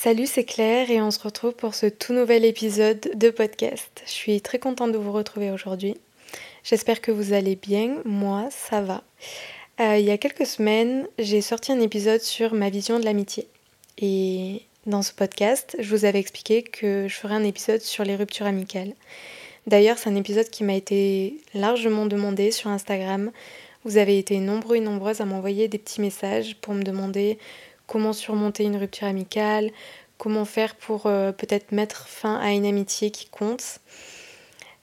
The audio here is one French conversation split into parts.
Salut, c'est Claire et on se retrouve pour ce tout nouvel épisode de podcast. Je suis très contente de vous retrouver aujourd'hui. J'espère que vous allez bien, moi ça va. Euh, il y a quelques semaines, j'ai sorti un épisode sur ma vision de l'amitié. Et dans ce podcast, je vous avais expliqué que je ferais un épisode sur les ruptures amicales. D'ailleurs, c'est un épisode qui m'a été largement demandé sur Instagram. Vous avez été nombreux et nombreuses à m'envoyer des petits messages pour me demander comment surmonter une rupture amicale, comment faire pour euh, peut-être mettre fin à une amitié qui compte.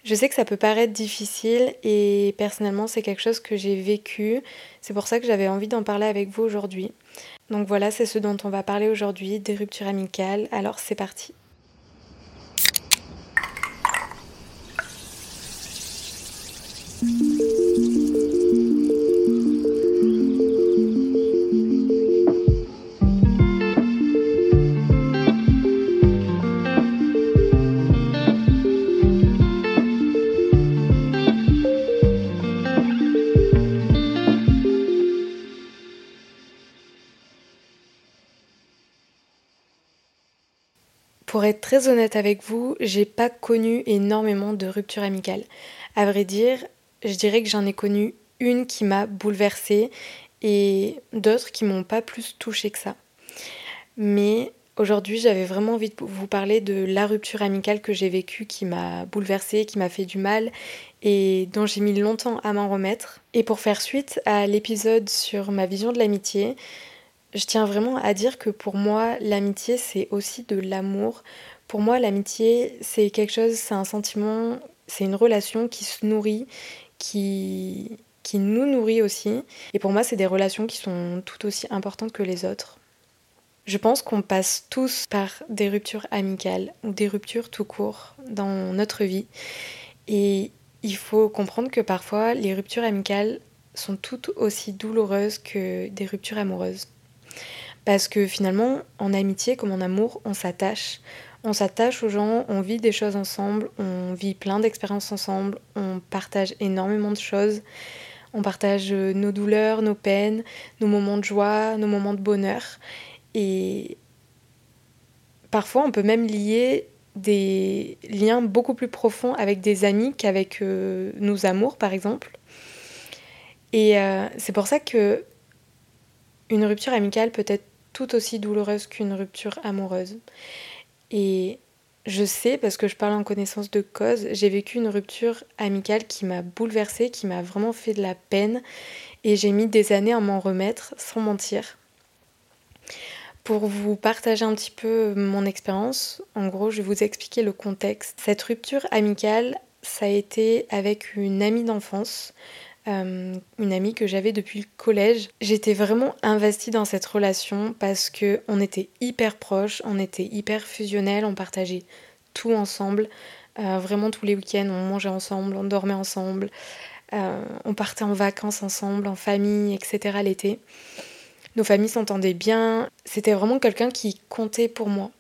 Je sais que ça peut paraître difficile et personnellement c'est quelque chose que j'ai vécu. C'est pour ça que j'avais envie d'en parler avec vous aujourd'hui. Donc voilà, c'est ce dont on va parler aujourd'hui, des ruptures amicales. Alors c'est parti. Pour être très honnête avec vous, j'ai pas connu énormément de ruptures amicales. À vrai dire, je dirais que j'en ai connu une qui m'a bouleversée et d'autres qui m'ont pas plus touchée que ça. Mais aujourd'hui, j'avais vraiment envie de vous parler de la rupture amicale que j'ai vécue qui m'a bouleversée, qui m'a fait du mal et dont j'ai mis longtemps à m'en remettre. Et pour faire suite à l'épisode sur ma vision de l'amitié, je tiens vraiment à dire que pour moi, l'amitié, c'est aussi de l'amour. Pour moi, l'amitié, c'est quelque chose, c'est un sentiment, c'est une relation qui se nourrit, qui, qui nous nourrit aussi. Et pour moi, c'est des relations qui sont tout aussi importantes que les autres. Je pense qu'on passe tous par des ruptures amicales ou des ruptures tout court dans notre vie. Et il faut comprendre que parfois, les ruptures amicales sont tout aussi douloureuses que des ruptures amoureuses. Parce que finalement, en amitié comme en amour, on s'attache. On s'attache aux gens, on vit des choses ensemble, on vit plein d'expériences ensemble, on partage énormément de choses. On partage nos douleurs, nos peines, nos moments de joie, nos moments de bonheur. Et parfois, on peut même lier des liens beaucoup plus profonds avec des amis qu'avec euh, nos amours, par exemple. Et euh, c'est pour ça que une rupture amicale peut être tout aussi douloureuse qu'une rupture amoureuse. Et je sais, parce que je parle en connaissance de cause, j'ai vécu une rupture amicale qui m'a bouleversée, qui m'a vraiment fait de la peine, et j'ai mis des années à m'en remettre, sans mentir. Pour vous partager un petit peu mon expérience, en gros, je vais vous expliquer le contexte. Cette rupture amicale, ça a été avec une amie d'enfance euh, une amie que j'avais depuis le collège. J'étais vraiment investie dans cette relation parce que on était hyper proches, on était hyper fusionnels, on partageait tout ensemble. Euh, vraiment tous les week-ends, on mangeait ensemble, on dormait ensemble, euh, on partait en vacances ensemble, en famille, etc. l'été. nos familles s'entendaient bien. C'était vraiment quelqu'un qui comptait pour moi.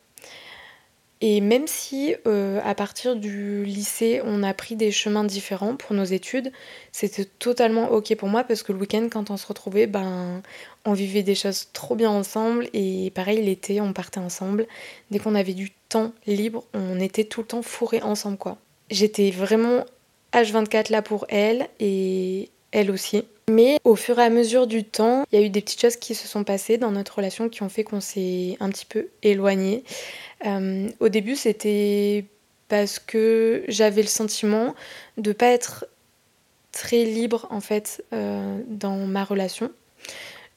Et même si euh, à partir du lycée, on a pris des chemins différents pour nos études, c'était totalement ok pour moi parce que le week-end, quand on se retrouvait, ben, on vivait des choses trop bien ensemble. Et pareil, l'été, on partait ensemble. Dès qu'on avait du temps libre, on était tout le temps fourrés ensemble, quoi. J'étais vraiment H24 là pour elle et elle aussi. Mais au fur et à mesure du temps, il y a eu des petites choses qui se sont passées dans notre relation qui ont fait qu'on s'est un petit peu éloigné. Euh, au début, c'était parce que j'avais le sentiment de pas être très libre en fait euh, dans ma relation.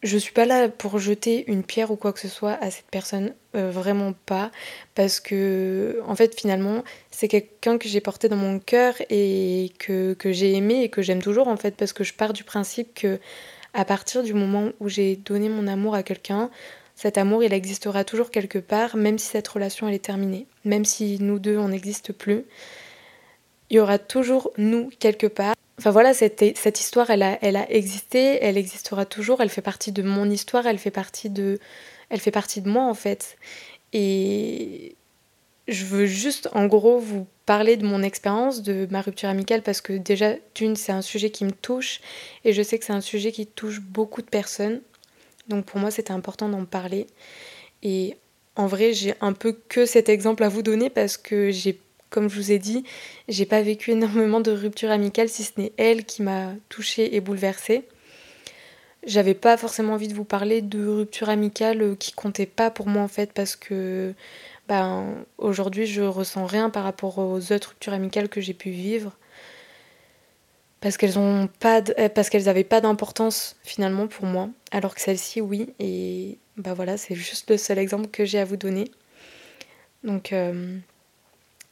Je suis pas là pour jeter une pierre ou quoi que ce soit à cette personne, euh, vraiment pas, parce que en fait finalement c'est quelqu'un que j'ai porté dans mon cœur et que, que j'ai aimé et que j'aime toujours en fait, parce que je pars du principe que à partir du moment où j'ai donné mon amour à quelqu'un, cet amour il existera toujours quelque part, même si cette relation elle est terminée, même si nous deux on n'existe plus, il y aura toujours nous quelque part Enfin voilà, cette, cette histoire, elle a, elle a existé, elle existera toujours, elle fait partie de mon histoire, elle fait partie de, elle fait partie de moi en fait. Et je veux juste en gros vous parler de mon expérience, de ma rupture amicale, parce que déjà, d'une, c'est un sujet qui me touche, et je sais que c'est un sujet qui touche beaucoup de personnes. Donc pour moi, c'était important d'en parler. Et en vrai, j'ai un peu que cet exemple à vous donner parce que j'ai comme je vous ai dit, j'ai pas vécu énormément de ruptures amicales si ce n'est elle qui m'a touchée et bouleversée. J'avais pas forcément envie de vous parler de ruptures amicales qui comptaient pas pour moi en fait parce que ben, aujourd'hui je ressens rien par rapport aux autres ruptures amicales que j'ai pu vivre. Parce qu'elles ont pas euh, parce qu'elles avaient pas d'importance finalement pour moi. Alors que celle-ci oui et bah voilà c'est juste le seul exemple que j'ai à vous donner. Donc euh,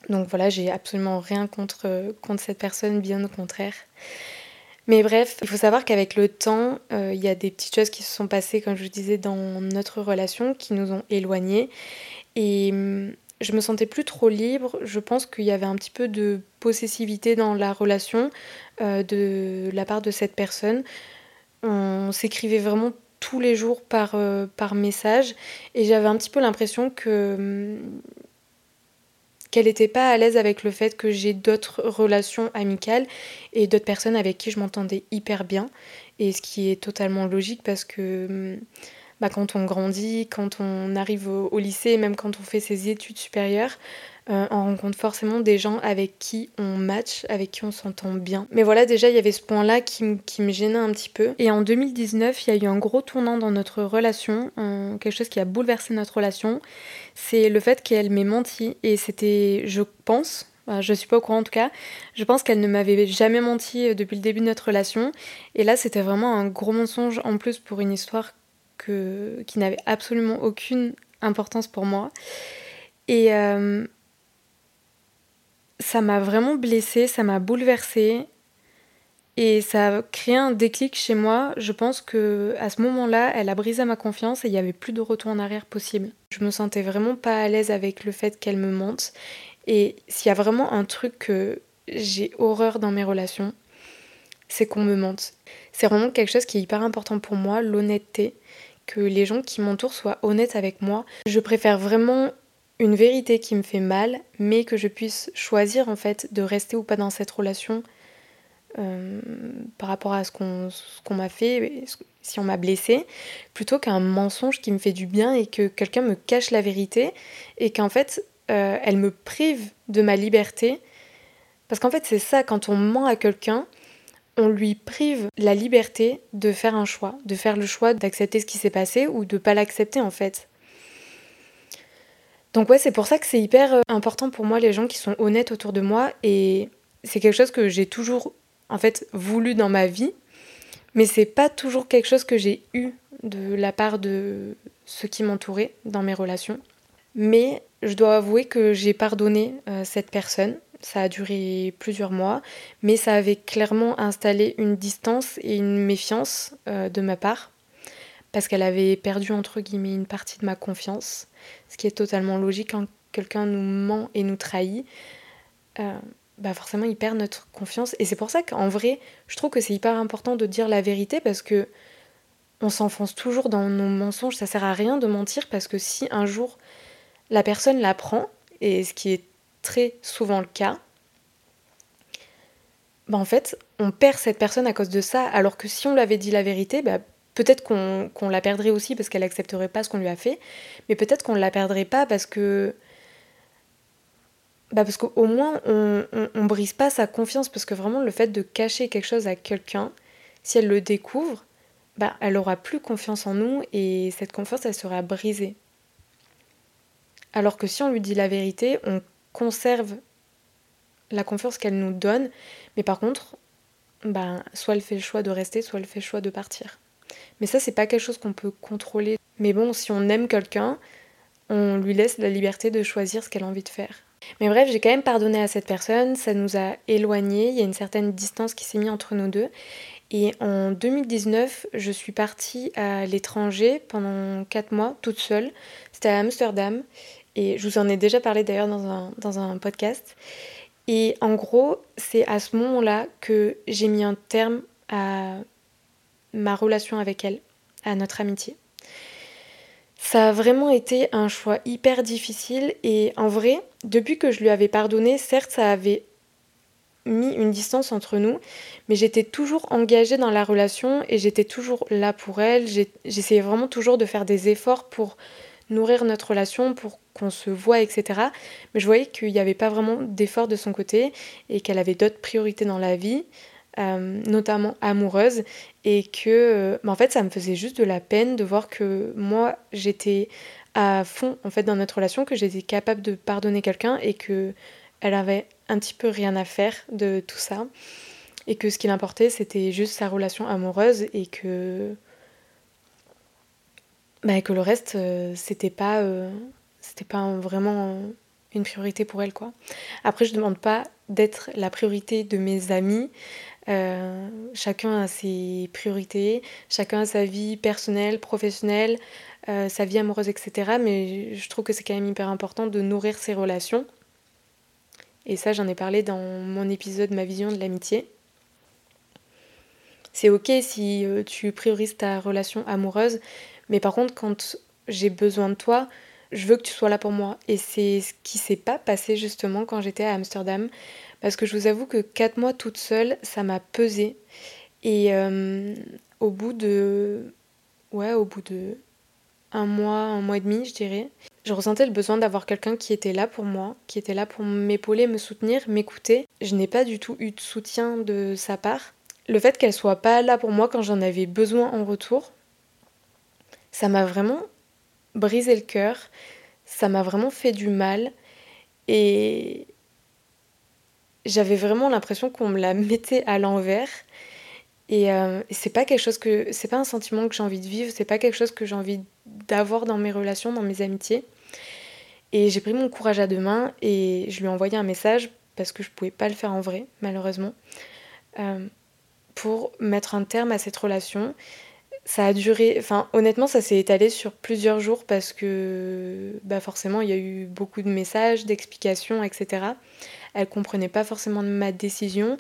donc voilà, j'ai absolument rien contre, contre cette personne, bien au contraire. Mais bref, il faut savoir qu'avec le temps, euh, il y a des petites choses qui se sont passées, comme je vous disais, dans notre relation, qui nous ont éloignés. Et hum, je me sentais plus trop libre. Je pense qu'il y avait un petit peu de possessivité dans la relation euh, de la part de cette personne. On s'écrivait vraiment tous les jours par, euh, par message et j'avais un petit peu l'impression que hum, qu'elle n'était pas à l'aise avec le fait que j'ai d'autres relations amicales et d'autres personnes avec qui je m'entendais hyper bien. Et ce qui est totalement logique parce que hum, bah, quand on grandit, quand on arrive au, lycée, même quand on fait ses études supérieures, euh, on rencontre forcément des gens avec qui on match, avec qui on s'entend bien. Mais voilà, déjà, il y avait ce point-là qui, me gênait un petit peu. Et en 2019, il y a eu un gros tournant dans notre relation, quelque chose qui a bouleversé notre relation. C'est le fait qu'elle m'ait menti. Et c'était, je pense, je suis pas au courant en tout cas. Je pense qu'elle ne m'avait jamais menti euh, depuis le début de notre relation. Et là, c'était vraiment un gros mensonge en plus pour une histoire qui n'avait absolument aucune importance pour moi. Et euh, ça m'a vraiment blessée, ça m'a bouleversée. Et ça a créé un déclic chez moi. Je pense que à ce moment-là, elle a brisé ma confiance et il n'y avait plus de retour en arrière possible. Je me sentais vraiment pas à l'aise avec le fait qu'elle me mente. Et s'il y a vraiment un truc que j'ai horreur dans mes relations, c'est qu'on me mente. C'est vraiment quelque chose qui est hyper important pour moi, l'honnêteté, que les gens qui m'entourent soient honnêtes avec moi. Je préfère vraiment une vérité qui me fait mal, mais que je puisse choisir en fait de rester ou pas dans cette relation euh, par rapport à ce qu'on m'a fait, si on m'a blessé, plutôt qu'un mensonge qui me fait du bien et que quelqu'un me cache la vérité et qu'en fait euh, elle me prive de ma liberté. Parce qu'en fait c'est ça, quand on ment à quelqu'un, on lui prive la liberté de faire un choix, de faire le choix d'accepter ce qui s'est passé ou de pas l'accepter en fait. Donc ouais, c'est pour ça que c'est hyper euh, important pour moi les gens qui sont honnêtes autour de moi et c'est quelque chose que j'ai toujours en fait voulu dans ma vie, mais c'est pas toujours quelque chose que j'ai eu de la part de ceux qui m'entouraient dans mes relations. Mais je dois avouer que j'ai pardonné euh, cette personne. Ça a duré plusieurs mois, mais ça avait clairement installé une distance et une méfiance euh, de ma part parce qu'elle avait perdu entre guillemets une partie de ma confiance, ce qui est totalement logique quand quelqu'un nous ment et nous trahit. Euh, bah forcément il perd notre confiance et c'est pour ça qu'en vrai je trouve que c'est hyper important de dire la vérité parce que on s'enfonce toujours dans nos mensonges. Ça sert à rien de mentir parce que si un jour la personne l'apprend, et ce qui est très souvent le cas, bah en fait, on perd cette personne à cause de ça. Alors que si on lui avait dit la vérité, bah peut-être qu'on la perdrait aussi parce qu'elle accepterait pas ce qu'on lui a fait, mais peut-être qu'on ne la perdrait pas parce que. Bah parce qu'au moins on, on, brise pas sa confiance parce que vraiment le fait de cacher quelque chose à quelqu'un, si elle le découvre, bah elle aura plus confiance en nous et cette confiance elle sera brisée. Alors que si on lui dit la vérité, on conserve la confiance qu'elle nous donne, mais par contre, bah, soit elle fait le choix de rester, soit elle fait le choix de partir. Mais ça, c'est pas quelque chose qu'on peut contrôler. Mais bon, si on aime quelqu'un, on lui laisse la liberté de choisir ce qu'elle a envie de faire. Mais bref, j'ai quand même pardonné à cette personne, ça nous a éloignés, il y a une certaine distance qui s'est mise entre nous deux. Et en 2019, je suis partie à l'étranger pendant 4 mois, toute seule. C'était à Amsterdam. Et je vous en ai déjà parlé d'ailleurs dans un, dans un podcast. Et en gros, c'est à ce moment-là que j'ai mis un terme à ma relation avec elle, à notre amitié. Ça a vraiment été un choix hyper difficile et en vrai, depuis que je lui avais pardonné, certes, ça avait mis une distance entre nous, mais j'étais toujours engagée dans la relation et j'étais toujours là pour elle. J'essayais vraiment toujours de faire des efforts pour nourrir notre relation, pour qu'on se voit, etc. Mais je voyais qu'il n'y avait pas vraiment d'efforts de son côté et qu'elle avait d'autres priorités dans la vie. Euh, notamment amoureuse, et que euh, en fait ça me faisait juste de la peine de voir que moi j'étais à fond en fait dans notre relation, que j'étais capable de pardonner quelqu'un et que elle avait un petit peu rien à faire de tout ça, et que ce qui l'importait c'était juste sa relation amoureuse et que bah, que le reste euh, c'était pas c'était pas vraiment une priorité pour elle quoi. Après je demande pas d'être la priorité de mes amis, euh, chacun a ses priorités, chacun a sa vie personnelle, professionnelle, euh, sa vie amoureuse, etc. Mais je trouve que c'est quand même hyper important de nourrir ses relations. Et ça, j'en ai parlé dans mon épisode Ma vision de l'amitié. C'est ok si euh, tu priorises ta relation amoureuse, mais par contre, quand j'ai besoin de toi, je veux que tu sois là pour moi. Et c'est ce qui s'est pas passé justement quand j'étais à Amsterdam. Parce que je vous avoue que 4 mois toute seule, ça m'a pesé. Et euh, au bout de. Ouais, au bout de. Un mois, un mois et demi, je dirais. Je ressentais le besoin d'avoir quelqu'un qui était là pour moi, qui était là pour m'épauler, me soutenir, m'écouter. Je n'ai pas du tout eu de soutien de sa part. Le fait qu'elle soit pas là pour moi quand j'en avais besoin en retour, ça m'a vraiment brisé le cœur. Ça m'a vraiment fait du mal. Et, j'avais vraiment l'impression qu'on me la mettait à l'envers. Et, euh, c'est pas quelque chose que. C'est pas un sentiment que j'ai envie de vivre, c'est pas quelque chose que j'ai envie d'avoir dans mes relations, dans mes amitiés. Et j'ai pris mon courage à deux mains et je lui ai envoyé un message parce que je pouvais pas le faire en vrai, malheureusement, euh, pour mettre un terme à cette relation. Ça a duré, enfin honnêtement ça s'est étalé sur plusieurs jours parce que bah forcément il y a eu beaucoup de messages, d'explications, etc elle comprenait pas forcément ma décision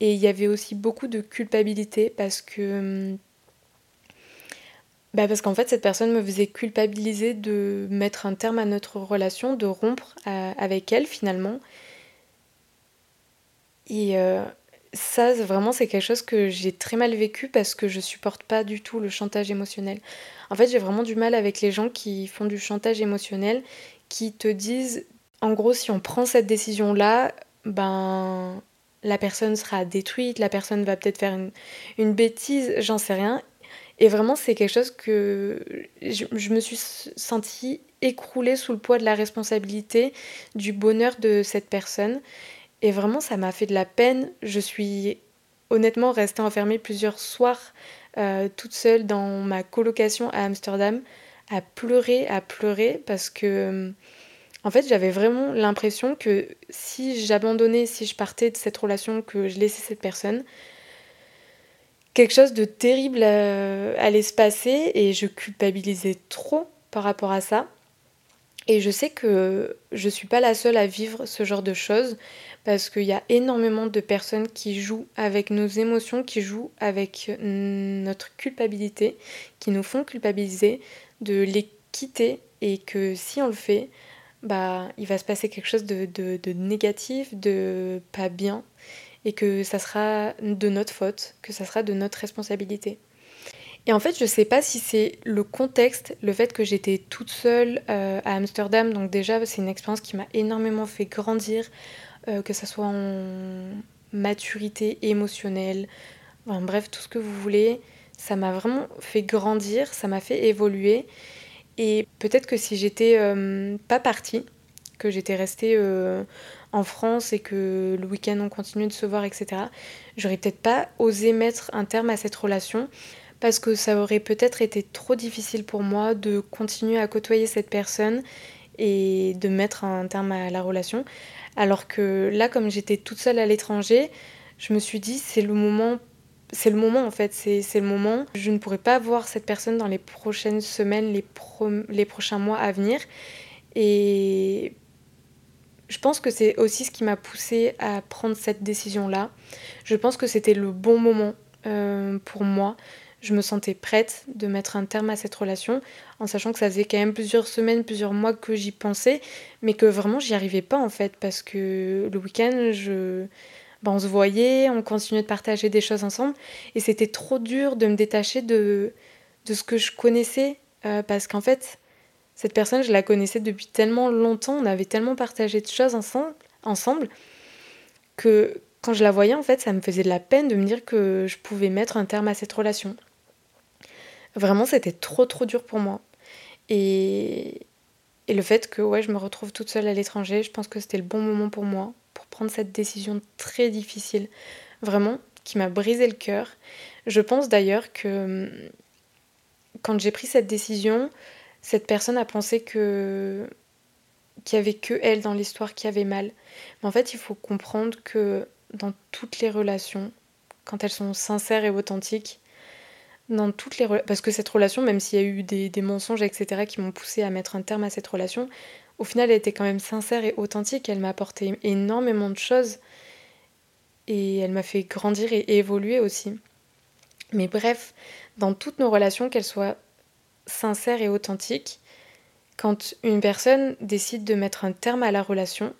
et il y avait aussi beaucoup de culpabilité parce que bah parce qu'en fait cette personne me faisait culpabiliser de mettre un terme à notre relation, de rompre euh, avec elle finalement. Et euh, ça vraiment c'est quelque chose que j'ai très mal vécu parce que je supporte pas du tout le chantage émotionnel. En fait j'ai vraiment du mal avec les gens qui font du chantage émotionnel, qui te disent en gros, si on prend cette décision-là, ben la personne sera détruite, la personne va peut-être faire une, bêtise, j'en sais rien. Et vraiment, c'est quelque chose que je, me suis sentie écroulée sous le poids de la responsabilité du bonheur de cette personne. Et vraiment, ça m'a fait de la peine. Je suis honnêtement restée enfermée plusieurs soirs euh, toute seule dans ma colocation à Amsterdam, à pleurer, à pleurer, parce que en fait, j'avais vraiment l'impression que si j'abandonnais, si je partais de cette relation, que je laissais cette personne, quelque chose de terrible euh, allait se passer et je culpabilisais trop par rapport à ça. Et je sais que je ne suis pas la seule à vivre ce genre de choses parce qu'il y a énormément de personnes qui jouent avec nos émotions, qui jouent avec notre culpabilité, qui nous font culpabiliser de les quitter et que si on le fait, bah, il va se passer quelque chose de, de négatif, de pas bien et que ça sera de notre faute, que ça sera de notre responsabilité. Et en fait, je sais pas si c'est le contexte, le fait que j'étais toute seule euh, à Amsterdam, donc déjà c'est une expérience qui m'a énormément fait grandir, euh, que ce soit en maturité émotionnelle, enfin, bref, tout ce que vous voulez. Ça m'a vraiment fait grandir, ça m'a fait évoluer. Et peut-être que si j'étais euh, pas partie, que j'étais restée en France et que le week-end on continue de se voir, etc., j'aurais peut-être pas osé mettre un terme à cette relation parce que ça aurait peut-être été trop difficile pour moi de continuer à côtoyer cette personne et de mettre un terme à la relation. Alors que là, comme j'étais toute seule à l'étranger, je me suis dit c'est le moment c'est le moment en fait, c'est le moment. Je ne pourrais pas voir cette personne dans les prochaines semaines, les, les prochains mois à venir. Et je pense que c'est aussi ce qui m'a poussée à prendre cette décision-là. Je pense que c'était le bon moment euh, pour moi je me sentais prête de mettre un terme à cette relation, en sachant que ça faisait quand même plusieurs semaines, plusieurs mois que j'y pensais, mais que vraiment j'y arrivais pas en fait, parce que le week-end, je... Ben, on se voyait, on continuait de partager des choses ensemble, et c'était trop dur de me détacher de, de ce que je connaissais, euh, parce qu'en fait, cette personne, je la connaissais depuis tellement longtemps, on avait tellement partagé de choses ensemble, ensemble que quand je la voyais, en fait, ça me faisait de la peine de me dire que je pouvais mettre un terme à cette relation. Vraiment, c'était trop trop dur pour moi. Et, et le fait que ouais, je me retrouve toute seule à l'étranger, je pense que c'était le bon moment pour moi pour prendre cette décision très difficile, vraiment, qui m'a brisé le cœur. Je pense d'ailleurs que hum, quand j'ai pris cette décision, cette personne a pensé que qu'il n'y avait que elle dans l'histoire qui avait mal. Mais en fait, il faut comprendre que dans toutes les relations, quand elles sont sincères et authentiques, dans toutes les parce que cette relation, même s'il y a eu des, mensonges, etc., qui m'ont poussé à mettre un terme à cette relation, au final, elle était quand même sincère et authentique. Elle m'a apporté énormément de choses et elle m'a fait grandir et évoluer aussi. Mais bref, dans toutes nos relations, qu'elles soient sincères et authentiques, quand une personne décide de mettre un terme à la relation,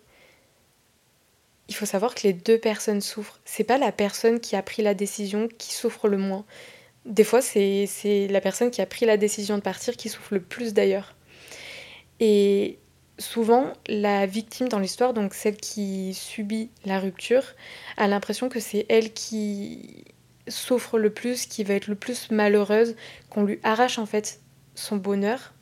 il faut savoir que les deux personnes souffrent. C'est pas la personne qui a pris la décision qui souffre le moins. Des fois, c'est la personne qui a pris la décision de partir qui souffre le plus d'ailleurs. Et souvent, la victime dans l'histoire, donc celle qui subit la rupture, a l'impression que c'est elle qui souffre le plus, qui va être le plus malheureuse, qu'on lui arrache en fait son bonheur.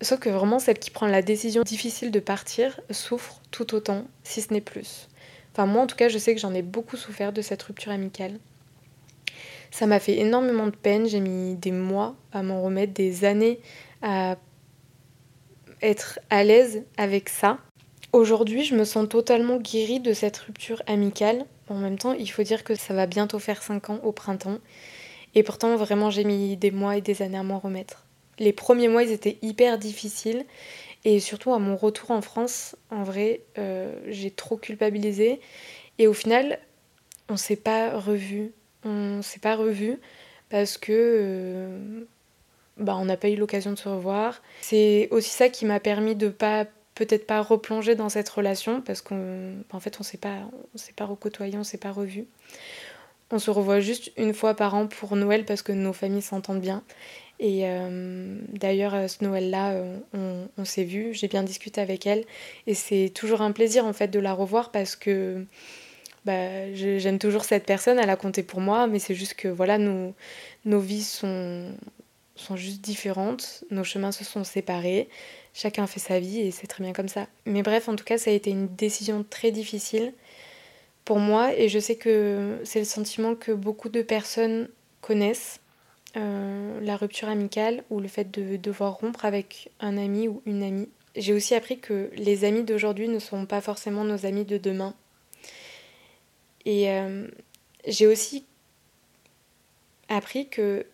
Sauf que vraiment, celle qui prend la décision difficile de partir souffre tout autant, si ce n'est plus. Enfin, moi en tout cas, je sais que j'en ai beaucoup souffert de cette rupture amicale. Ça m'a fait énormément de peine, j'ai mis des mois à m'en remettre, des années à être à l'aise avec ça. Aujourd'hui, je me sens totalement guérie de cette rupture amicale. En même temps, il faut dire que ça va bientôt faire 5 ans au printemps. Et pourtant, vraiment, j'ai mis des mois et des années à m'en remettre. Les premiers mois, ils étaient hyper difficiles. Et surtout, à mon retour en France, en vrai, euh, j'ai trop culpabilisé. Et au final, on s'est pas revus on s'est pas revu parce que euh, bah, on n'a pas eu l'occasion de se revoir. C'est aussi ça qui m'a permis de pas peut-être pas replonger dans cette relation parce qu'en en fait on s'est pas on s'est pas recôtoyé, on s'est pas revu. On se revoit juste une fois par an pour Noël parce que nos familles s'entendent bien. Et euh, d'ailleurs, ce Noël-là, on, on s'est vu, j'ai bien discuté avec elle. Et c'est toujours un plaisir en fait de la revoir parce que bah, j'aime toujours cette personne, elle a compté pour moi, mais c'est juste que voilà, nos, nos vies sont, sont juste différentes, nos chemins se sont séparés, chacun fait sa vie et c'est très bien comme ça. Mais bref, en tout cas, ça a été une décision très difficile pour moi et je sais que c'est le sentiment que beaucoup de personnes connaissent, euh, la rupture amicale ou le fait de devoir rompre avec un ami ou une amie. J'ai aussi appris que les amis d'aujourd'hui ne sont pas forcément nos amis de demain. Et euh, j'ai aussi appris que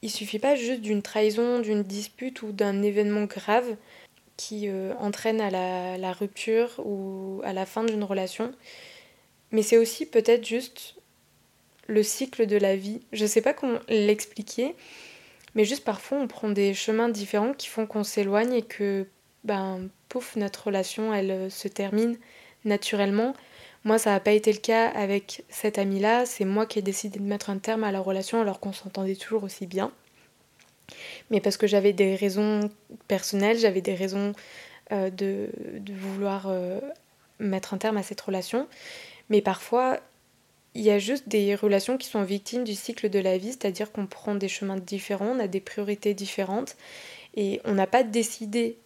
il suffit pas juste d'une trahison, d'une dispute ou d'un événement grave qui euh, entraîne à la, rupture ou à la fin d'une relation. Mais c'est aussi peut-être juste le cycle de la vie. Je sais pas comment l'expliquer, mais juste parfois on prend des chemins différents qui font qu'on s'éloigne et que, ben, pouf, notre relation, elle euh, se termine naturellement. Moi, ça n'a pas été le cas avec cette amie-là. C'est moi qui ai décidé de mettre un terme à la relation alors qu'on s'entendait toujours aussi bien. Mais parce que j'avais des raisons personnelles, j'avais des raisons euh, de, vouloir euh, mettre un terme à cette relation. Mais parfois, il y a juste des relations qui sont victimes du cycle de la vie, c'est-à-dire qu'on prend des chemins différents, on a des priorités différentes, et on n'a pas décidé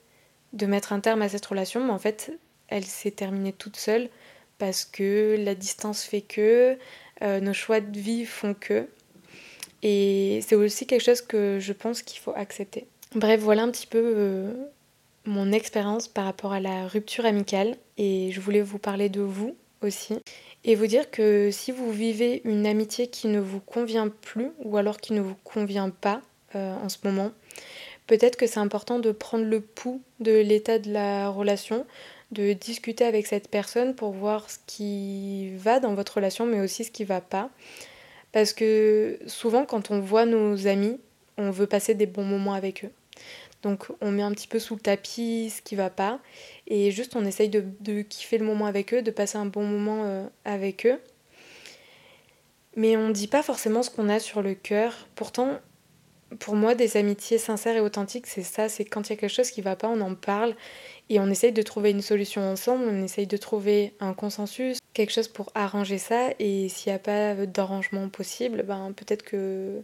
de mettre un terme à cette relation, mais en fait, elle s'est terminée toute seule parce que la distance fait que, euh, nos choix de vie font que. Et c'est aussi quelque chose que je pense qu'il faut accepter. Bref, voilà un petit peu euh, mon expérience par rapport à la rupture amicale. Et je voulais vous parler de vous aussi. Et vous dire que si vous vivez une amitié qui ne vous convient plus ou alors qui ne vous convient pas euh, en ce moment, peut-être que c'est important de prendre le pouls de l'état de la relation, de discuter avec cette personne pour voir ce qui va dans votre relation, mais aussi ce qui va pas. Parce que souvent, quand on voit nos amis, on veut passer des bons moments avec eux. Donc on met un petit peu sous le tapis ce qui va pas et juste on essaye de, de kiffer le moment avec eux, de passer un bon moment euh, avec eux. Mais on ne dit pas forcément ce qu'on a sur le cœur. Pourtant, pour moi, des amitiés sincères et authentiques, c'est ça, c'est quand il y a quelque chose qui va pas, on en parle et on essaye de trouver une solution ensemble, on essaye de trouver un consensus, quelque chose pour arranger ça. Et s'il n'y a pas d'arrangement possible, ben peut-être que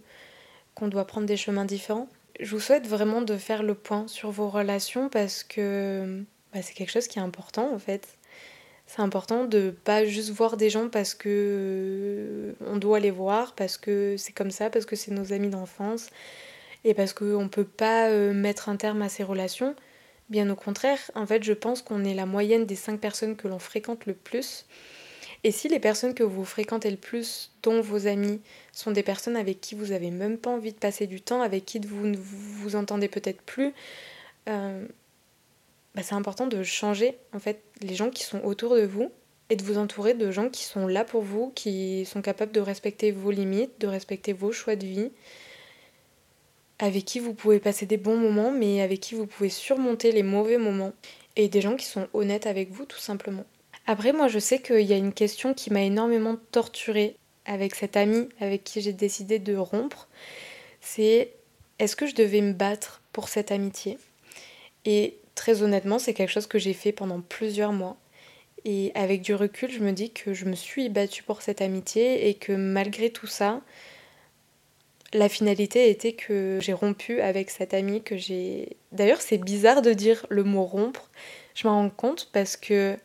qu'on doit prendre des chemins différents. Je vous souhaite vraiment de faire le point sur vos relations parce que bah, c'est quelque chose qui est important en fait. C'est important de pas juste voir des gens parce que on doit les voir, parce que c'est comme ça, parce que c'est nos amis d'enfance et parce qu'on ne peut pas euh, mettre un terme à ces relations. Bien au contraire, en fait, je pense qu'on est la moyenne des cinq personnes que l'on fréquente le plus. Et si les personnes que vous fréquentez le plus, dont vos amis, sont des personnes avec qui vous avez même pas envie de passer du temps, avec qui vous ne vous entendez peut-être plus, euh, bah, c'est important de changer en fait les gens qui sont autour de vous et de vous entourer de gens qui sont là pour vous, qui sont capables de respecter vos limites, de respecter vos choix de vie, avec qui vous pouvez passer des bons moments, mais avec qui vous pouvez surmonter les mauvais moments, et des gens qui sont honnêtes avec vous tout simplement. Après, moi je sais qu'il y a une question qui m'a énormément torturée avec cette amie avec qui j'ai décidé de rompre, c'est est-ce que je devais me battre pour cette amitié? Et très honnêtement, c'est quelque chose que j'ai fait pendant plusieurs mois. Et avec du recul, je me dis que je me suis battue pour cette amitié et que malgré tout ça, la finalité était que j'ai rompu avec cette amie que j'ai... D'ailleurs, c'est bizarre de dire le mot rompre. Je m'en rends compte parce que...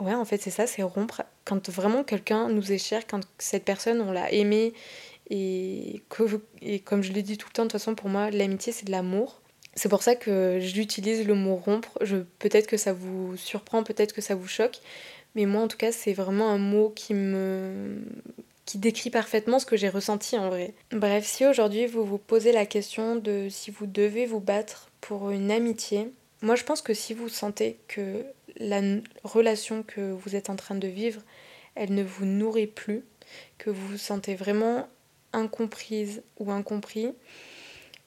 Ouais, en fait, c'est ça, c'est rompre. Quand vraiment quelqu'un nous est cher, quand cette personne, on l'a aimé, et, et comme je l'ai dit tout le temps, de toute façon, pour moi, l'amitié, c'est de l'amour. C'est pour ça que j'utilise le mot rompre. Je, peut-être que ça vous surprend, peut-être que ça vous choque, mais moi en tout cas c'est vraiment un mot qui me qui décrit parfaitement ce que j'ai ressenti en vrai. Bref, si aujourd'hui vous vous posez la question de si vous devez vous battre pour une amitié, moi je pense que si vous sentez que la relation que vous êtes en train de vivre, elle ne vous nourrit plus, que vous vous sentez vraiment incomprise ou incompris,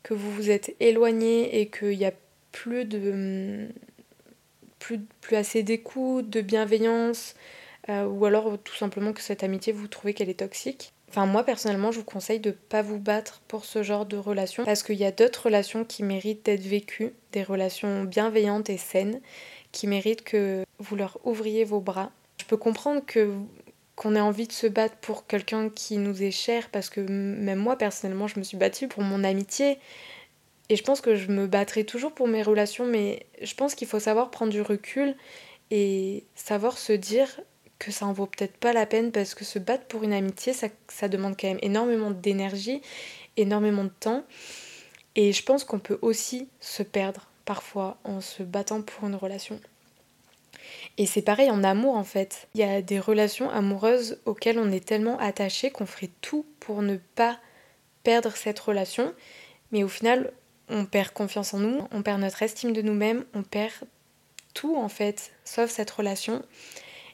que vous vous êtes éloigné et qu'il n'y a plus de plus, plus assez d'écoute, de bienveillance, euh, ou alors tout simplement que cette amitié vous trouvez qu'elle est toxique. Enfin moi personnellement je vous conseille de ne pas vous battre pour ce genre de relation parce qu'il y a d'autres relations qui méritent d'être vécues, des relations bienveillantes et saines, qui méritent que vous leur ouvriez vos bras. Je peux comprendre que qu'on ait envie de se battre pour quelqu'un qui nous est cher, parce que même moi personnellement je me suis battue pour mon amitié, et je pense que je me battrai toujours pour mes relations, mais je pense qu'il faut savoir prendre du recul et savoir se dire que ça en vaut peut-être pas la peine, parce que se battre pour une amitié, ça, ça demande quand même énormément d'énergie, énormément de temps, et je pense qu'on peut aussi se perdre parfois en se battant pour une relation. Et c'est pareil en amour en fait. Il y a des relations amoureuses auxquelles on est tellement attaché qu'on ferait tout pour ne pas perdre cette relation. Mais au final, on perd confiance en nous, on perd notre estime de nous-mêmes, on perd tout en fait, sauf cette relation.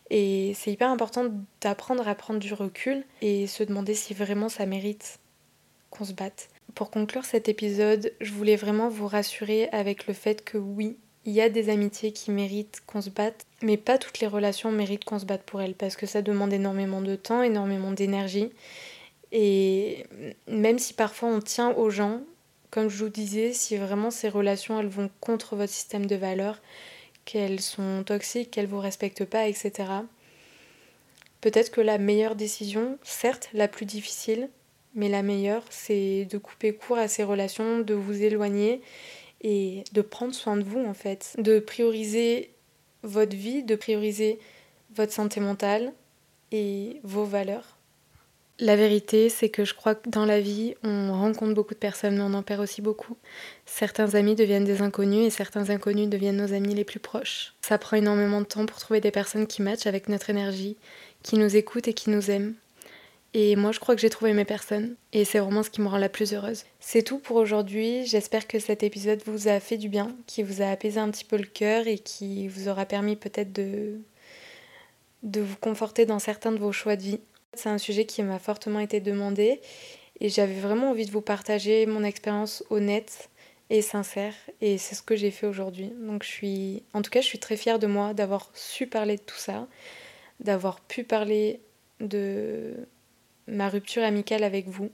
Et c'est hyper important d'apprendre à prendre du recul et se demander si vraiment ça mérite qu'on se batte. Pour conclure cet épisode, je voulais vraiment vous rassurer avec le fait que oui, il y a des amitiés qui méritent qu'on se batte, mais pas toutes les relations méritent qu'on se batte pour elles, parce que ça demande énormément de temps, énormément d'énergie. Et même si parfois on tient aux gens, comme je vous disais, si vraiment ces relations elles vont contre votre système de valeurs, qu'elles sont toxiques, qu'elles vous respectent pas, etc. Peut-être que la meilleure décision, certes la plus difficile, mais la meilleure, c'est de couper court à ces relations, de vous éloigner et de prendre soin de vous en fait, de prioriser votre vie, de prioriser votre santé mentale et vos valeurs. La vérité, c'est que je crois que dans la vie, on rencontre beaucoup de personnes, mais on en perd aussi beaucoup. Certains amis deviennent des inconnus et certains inconnus deviennent nos amis les plus proches. Ça prend énormément de temps pour trouver des personnes qui matchent avec notre énergie, qui nous écoutent et qui nous aiment. Et moi, je crois que j'ai trouvé mes personnes. Et c'est vraiment ce qui me rend la plus heureuse. C'est tout pour aujourd'hui. J'espère que cet épisode vous a fait du bien, qui vous a apaisé un petit peu le cœur et qui vous aura permis peut-être de, de vous conforter dans certains de vos choix de vie. C'est un sujet qui m'a fortement été demandé et j'avais vraiment envie de vous partager mon expérience honnête et sincère et c'est ce que j'ai fait aujourd'hui. Donc je suis en tout cas, je suis très fière de moi d'avoir su parler de tout ça, d'avoir pu parler de ma rupture amicale avec vous.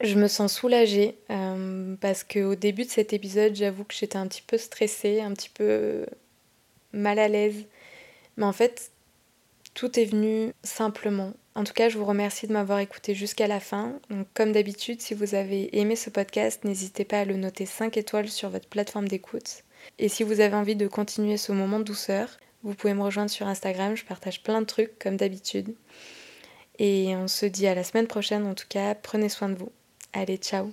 Je me sens soulagée euh, parce qu'au début de cet épisode, j'avoue que j'étais un petit peu stressée, un petit peu mal à l'aise. Mais en fait, tout est venu simplement. En tout cas, je vous remercie de m'avoir écouté jusqu'à la fin. Comme d'habitude, si vous avez aimé ce podcast, n'hésitez pas à le noter 5 étoiles sur votre plateforme d'écoute. Et si vous avez envie de continuer ce moment de douceur, vous pouvez me rejoindre sur Instagram, je partage plein de trucs comme d'habitude. Et on se dit à la semaine prochaine en tout cas, prenez soin de vous. Allez, ciao